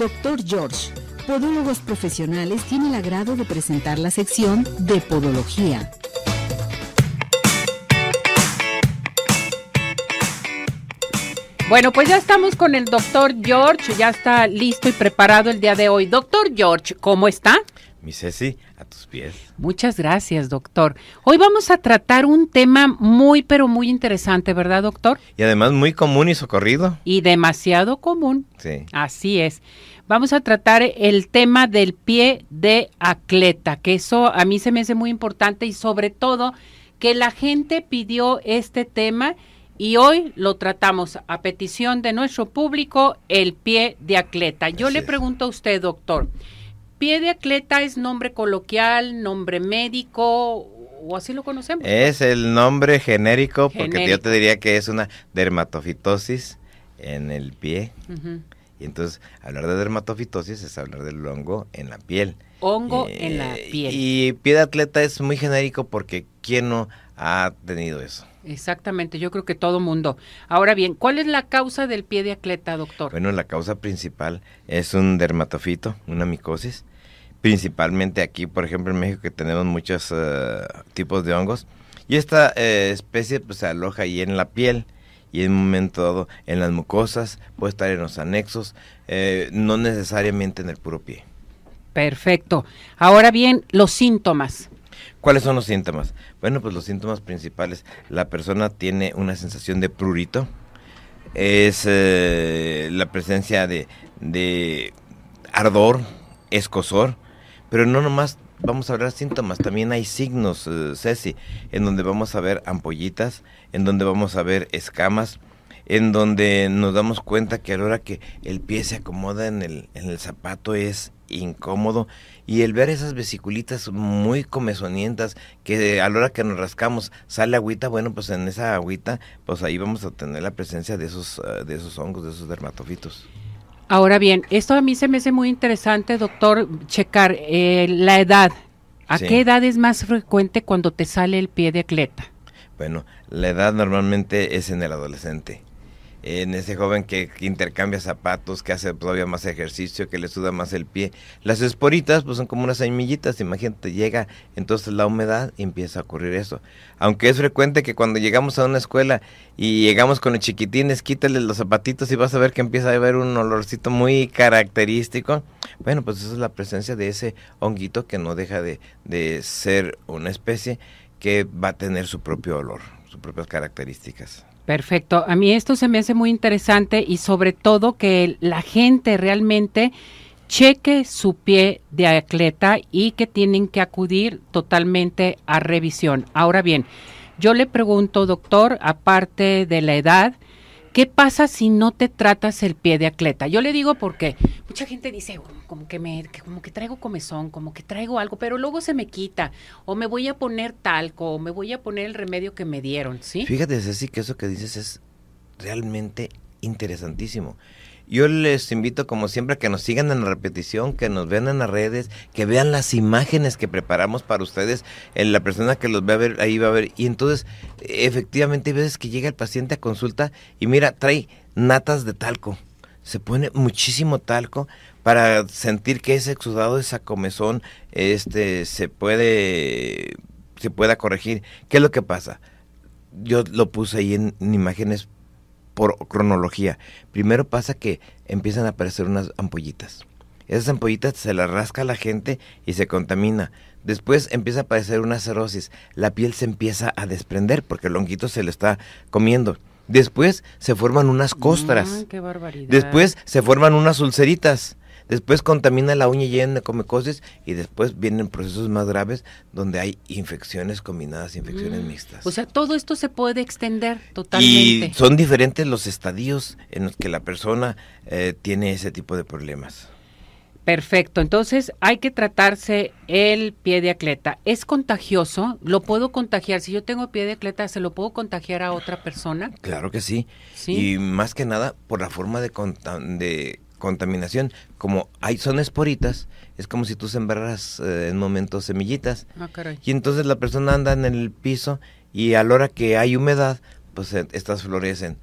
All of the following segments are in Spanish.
Doctor George, Podólogos Profesionales, tiene el agrado de presentar la sección de Podología. Bueno, pues ya estamos con el doctor George, ya está listo y preparado el día de hoy. Doctor George, ¿cómo está? Mi Ceci, a tus pies. Muchas gracias, doctor. Hoy vamos a tratar un tema muy, pero muy interesante, ¿verdad, doctor? Y además muy común y socorrido. Y demasiado común. Sí. Así es. Vamos a tratar el tema del pie de atleta, que eso a mí se me hace muy importante y sobre todo que la gente pidió este tema y hoy lo tratamos a petición de nuestro público, el pie de atleta. Yo Así le pregunto a usted, doctor, ¿pie de atleta es nombre coloquial, nombre médico o así lo conocemos? Es el nombre genérico porque yo te diría que es una dermatofitosis en el pie. Y entonces, hablar de dermatofitosis es hablar del hongo en la piel. Hongo Eh, en la piel. Y pie de atleta es muy genérico porque ¿quién no ha tenido eso? Exactamente, yo creo que todo mundo. Ahora bien, ¿cuál es la causa del pie de atleta, doctor? Bueno, la causa principal es un dermatofito, una micosis. Principalmente aquí, por ejemplo, en México, que tenemos muchos eh, tipos de hongos. Y esta eh, especie pues, se aloja ahí en la piel y en un momento dado en las mucosas, puede estar en los anexos, eh, no necesariamente en el puro pie. Perfecto. Ahora bien, los síntomas. ¿Cuáles son los síntomas? Bueno, pues los síntomas principales, la persona tiene una sensación de prurito, es eh, la presencia de, de ardor, escosor, pero no nomás vamos a hablar síntomas, también hay signos, eh, Ceci, en donde vamos a ver ampollitas, en donde vamos a ver escamas, en donde nos damos cuenta que a la hora que el pie se acomoda en el, en el zapato es incómodo y el ver esas vesiculitas muy comezonientas que a la hora que nos rascamos sale agüita, bueno, pues en esa agüita, pues ahí vamos a tener la presencia de esos, eh, de esos hongos, de esos dermatofitos. Ahora bien, esto a mí se me hace muy interesante, doctor, checar eh, la edad. ¿A Sí. qué edad es más frecuente cuando te sale el pie de atleta? Bueno, la edad normalmente es en el adolescente. En ese joven que intercambia zapatos, que hace todavía más ejercicio, que le suda más el pie. Las esporitas, pues son como unas semillitas, imagínate, llega entonces la humedad y empieza a ocurrir eso. Aunque es frecuente que cuando llegamos a una escuela y llegamos con los chiquitines, quítale los zapatitos y vas a ver que empieza a haber un olorcito muy característico. Bueno, pues esa es la presencia de ese honguito que no deja de, de ser una especie que va a tener su propio olor, sus propias características. Perfecto. A mí esto se me hace muy interesante y sobre todo que la gente realmente cheque su pie de atleta y que tienen que acudir totalmente a revisión. Ahora bien, yo le pregunto, doctor, aparte de la edad, ¿qué pasa si no te tratas el pie de atleta? Yo le digo porque mucha gente dice, "Oh, como que me como que traigo comezón, como que traigo algo, pero luego se me quita o me voy a poner talco o me voy a poner el remedio que me dieron, ¿sí? Fíjate, Ceci, que eso que dices es realmente interesantísimo. Yo les invito, como siempre, a que nos sigan en la repetición, que nos vean en las redes, que vean las imágenes que preparamos para ustedes. Eh, La persona que los va a ver, ahí va a ver. Y entonces, efectivamente, hay veces que llega el paciente a consulta y mira, trae natas de talco. Se pone muchísimo talco para sentir que ese exudado, esa comezón, este, se puede, se pueda corregir. ¿Qué es lo que pasa? yo lo puse ahí en, en imágenes por cronología. Primero pasa que empiezan a aparecer unas ampollitas. Esas ampollitas se las rasca la gente y se contamina. Después empieza a aparecer una cirrosis. La piel se empieza a desprender porque el honguito se le está comiendo. Después se forman unas costras. Ah, qué barbaridad. Después se forman unas ulceritas. Después contamina la uña llena de comecosis y después vienen procesos más graves donde hay infecciones combinadas, infecciones Mm. mixtas. O sea, todo esto se puede extender y totalmente. son diferentes los estadios en los que la persona eh, tiene ese tipo de problemas. Perfecto. Entonces, hay que tratarse el pie de atleta. ¿Es contagioso? ¿Lo puedo contagiar? Si yo tengo pie de atleta, ¿se lo puedo contagiar a otra persona? Claro que sí. Sí. Y más que nada por la forma de, de contaminación. Como hay son esporitas, es como si tú sembraras eh, en momentos semillitas. Ah, caray. Y entonces la persona anda en el piso y a la hora que hay humedad, pues eh, estas florecen.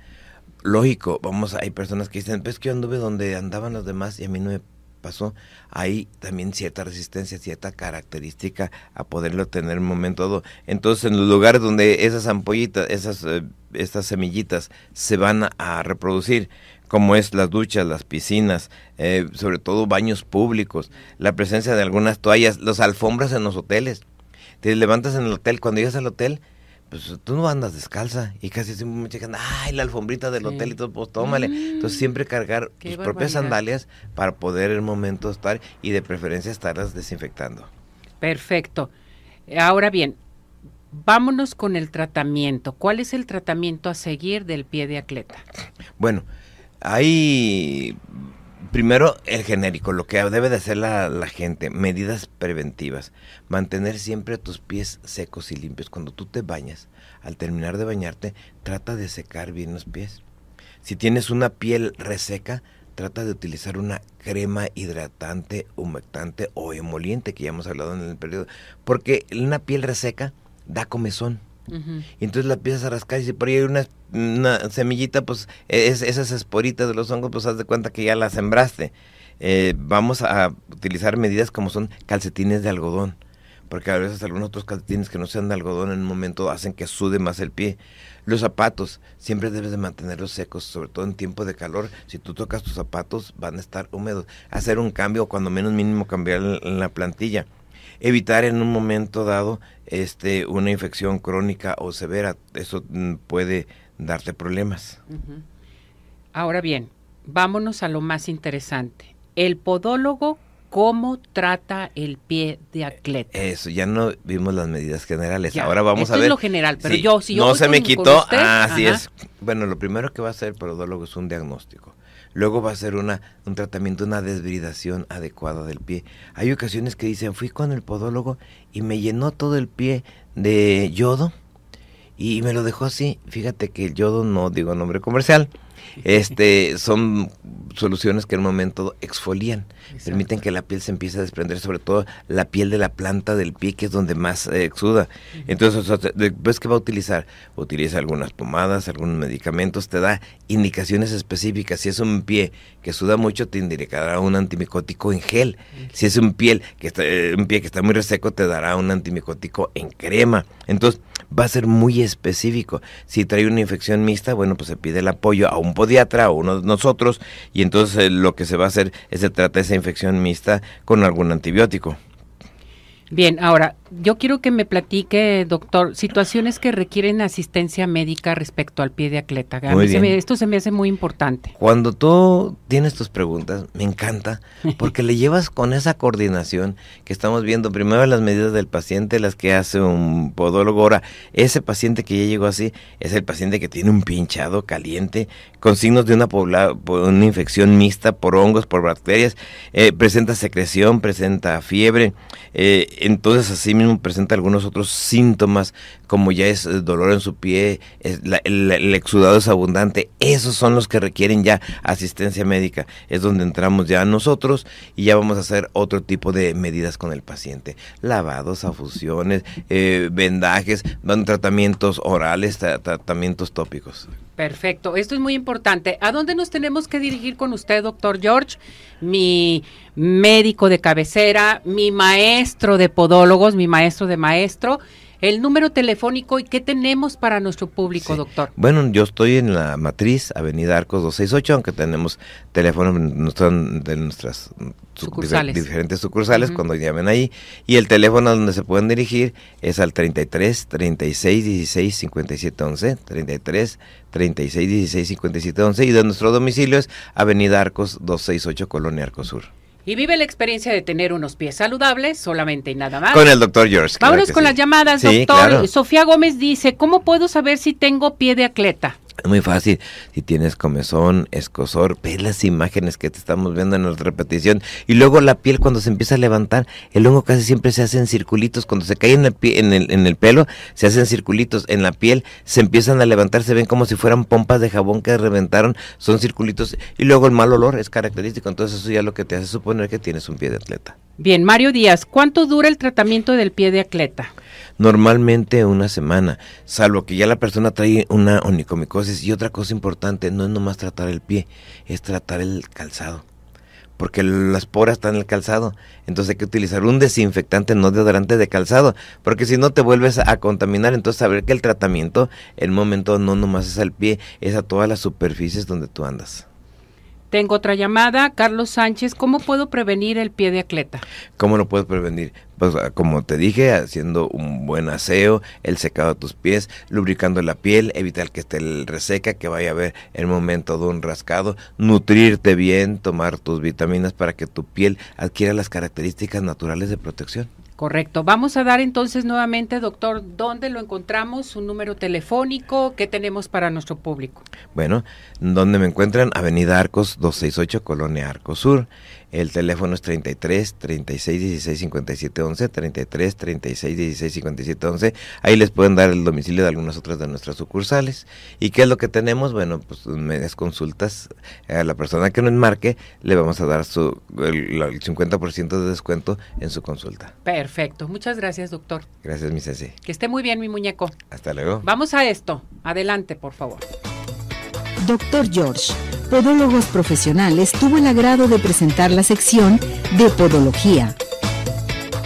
lógico, vamos, hay personas que dicen, pues que yo anduve donde andaban los demás y a mí no me pasó. Hay también cierta resistencia, cierta característica a poderlo tener en un momento dado. Entonces, en los lugares donde esas ampollitas, esas, eh, estas semillitas se van a reproducir, como es las duchas, las piscinas, eh, sobre todo baños públicos, la presencia de algunas toallas, las alfombras en los hoteles. Te levantas en el hotel, cuando llegas al hotel, pues tú no andas descalza y casi siempre me checan, ay, la alfombrita del hotel y todo, pues tómale. Entonces siempre cargar tus propias sandalias para poder en el momento estar y de preferencia estarlas desinfectando. Perfecto. Ahora bien, vámonos con el tratamiento. ¿Cuál es el tratamiento a seguir del pie de atleta? Bueno, hay primero el genérico, lo que debe de hacer la, la, gente, medidas preventivas, mantener siempre tus pies secos y limpios. Cuando tú te bañas, al terminar de bañarte, trata de secar bien los pies. Si tienes una piel reseca, trata de utilizar una crema hidratante, humectante o emoliente, que ya hemos hablado en el periodo, porque una piel reseca da comezón. Y entonces la empiezas a rascar y si por ahí hay una, semillita, pues es, esas esporitas de los hongos, pues haz de cuenta que ya las sembraste. Eh, vamos a utilizar medidas como son calcetines de algodón, porque a veces algunos otros calcetines que no sean de algodón en un momento hacen que sude más el pie. Los zapatos, siempre debes de mantenerlos secos, sobre todo en tiempo de calor. Si tú tocas tus zapatos, van a estar húmedos. Hacer un cambio, cuando menos mínimo cambiar la plantilla evitar en un momento dado este una infección crónica o severa. Eso mm, puede darte problemas. Ahora bien, vámonos a lo más interesante. El podólogo, ¿cómo trata el pie de atleta? Eso, ya no vimos las medidas generales. Ahora vamos a ver. Es lo general, pero yo, si yo no se me quitó. así es. Bueno, lo primero que va a hacer el podólogo es un diagnóstico. Luego va a ser una, un tratamiento, una desbridación adecuada del pie. Hay ocasiones que dicen, fui con el podólogo y me llenó todo el pie de yodo y me lo dejó así. Fíjate que el yodo no digo nombre comercial, este, son soluciones que en un momento exfolian, permiten que la piel se empiece a desprender, sobre todo la piel de la planta del pie, que es donde más eh, exuda. Entonces, después que va a utilizar, utiliza algunas pomadas, algunos medicamentos, te da indicaciones específicas. Si es un pie que suda mucho, te indicará un antimicótico en gel. Si es un piel que está, eh, un pie que está muy reseco, te dará un antimicótico en crema. Entonces, va a ser muy específico. Si trae una infección mixta, bueno, pues se pide el apoyo a un podiatra o uno de nosotros y entonces eh, lo que se va a hacer es se trata esa infección mixta con algún antibiótico. Bien, ahora, yo quiero que me platique, doctor, situaciones que requieren asistencia médica respecto al pie de atleta. esto se me hace muy importante. Cuando tú tienes tus preguntas, me encanta, porque le llevas con esa coordinación que estamos viendo, primero las medidas del paciente, las que hace un podólogo. Ahora, ese paciente que ya llegó así, es el paciente que tiene un pinchado caliente, con signos de una, una infección mixta por hongos, por bacterias, eh, presenta secreción, presenta fiebre, eh, entonces así mismo presenta algunos otros síntomas, como ya es el dolor en su pie, el, exudado es abundante. Esos son los que requieren ya asistencia médica. Es donde entramos ya nosotros y ya vamos a hacer otro tipo de medidas con el paciente. Lavados, afusiones, eh, vendajes, tratamientos orales, tratamientos tópicos. Perfecto, esto es muy importante. ¿A dónde nos tenemos que dirigir con usted, doctor George? Mi médico de cabecera, mi maestro de podólogos, mi maestro de maestro el número telefónico y qué tenemos para nuestro público, doctor. Bueno, yo estoy en la matriz, Avenida Arcos 268, aunque tenemos teléfono de nuestras sucursales. diferentes sucursales cuando llamen ahí. Y el teléfono donde se pueden dirigir es al 33 36 16 57 11, 33 36 16 57 11 y de nuestro domicilio es Avenida Arcos 268, Colonia Arcos Sur y vive la experiencia de tener unos pies saludables solamente y nada más. Con el doctor George. Vámonos con las llamadas, doctor. Sofía Gómez dice, ¿cómo puedo saber si tengo pie de atleta? Es muy fácil. Si tienes comezón, escosor, ves las imágenes que te estamos viendo en la repetición. Y luego la piel cuando se empieza a levantar, el hongo casi siempre se hace en circulitos. Cuando se cae en el, en el, en el pelo, se hacen circulitos. En la piel se empiezan a levantar, se ven como si fueran pompas de jabón que reventaron. Son circulitos. Y luego el mal olor es característico. Entonces eso ya lo que te hace suponer que tienes un pie de atleta. Bien, Mario Díaz, ¿cuánto dura el tratamiento del pie de atleta? Normalmente una semana, salvo que ya la persona trae una onicomicosis. Y otra cosa importante, no es nomás tratar el pie, es tratar el calzado porque las poras están en el calzado. Entonces hay que utilizar un desinfectante, no deodorante de calzado, porque si no te vuelves a contaminar. Entonces saber que el tratamiento, el momento no nomás es al pie, es a todas las superficies donde tú andas. Tengo otra llamada, Carlos Sánchez. ¿Cómo puedo prevenir el pie de atleta? ¿Cómo lo puedes prevenir? Pues ah, como te dije, haciendo un buen aseo, el secado de tus pies, lubricando la piel, evitar que esté reseca, que vaya a haber el momento de un rascado, nutrirte bien, tomar tus vitaminas para que tu piel adquiera las características naturales de protección. Correcto. Vamos a dar entonces nuevamente, doctor, ¿dónde lo encontramos? ¿Un número telefónico? ¿Qué tenemos para nuestro público? Bueno, ¿dónde me encuentran? Avenida Arcos 268, Colonia Arcos Sur. El teléfono es 33 36 16 57 11, 33 36 16 57 11. Ahí les pueden dar el domicilio de algunas otras de nuestras sucursales. ¿Y qué es lo que tenemos? Bueno, pues medias consultas. A la persona que nos marque le vamos a dar su, el, 50% de descuento en su consulta. Perfecto. Muchas gracias, doctor. Gracias, mi Ceci. Que esté muy bien, mi muñeco. Hasta luego. Vamos a esto. Adelante, por favor. Doctor George, Podólogos Profesionales, tuvo el agrado de presentar la sección de Podología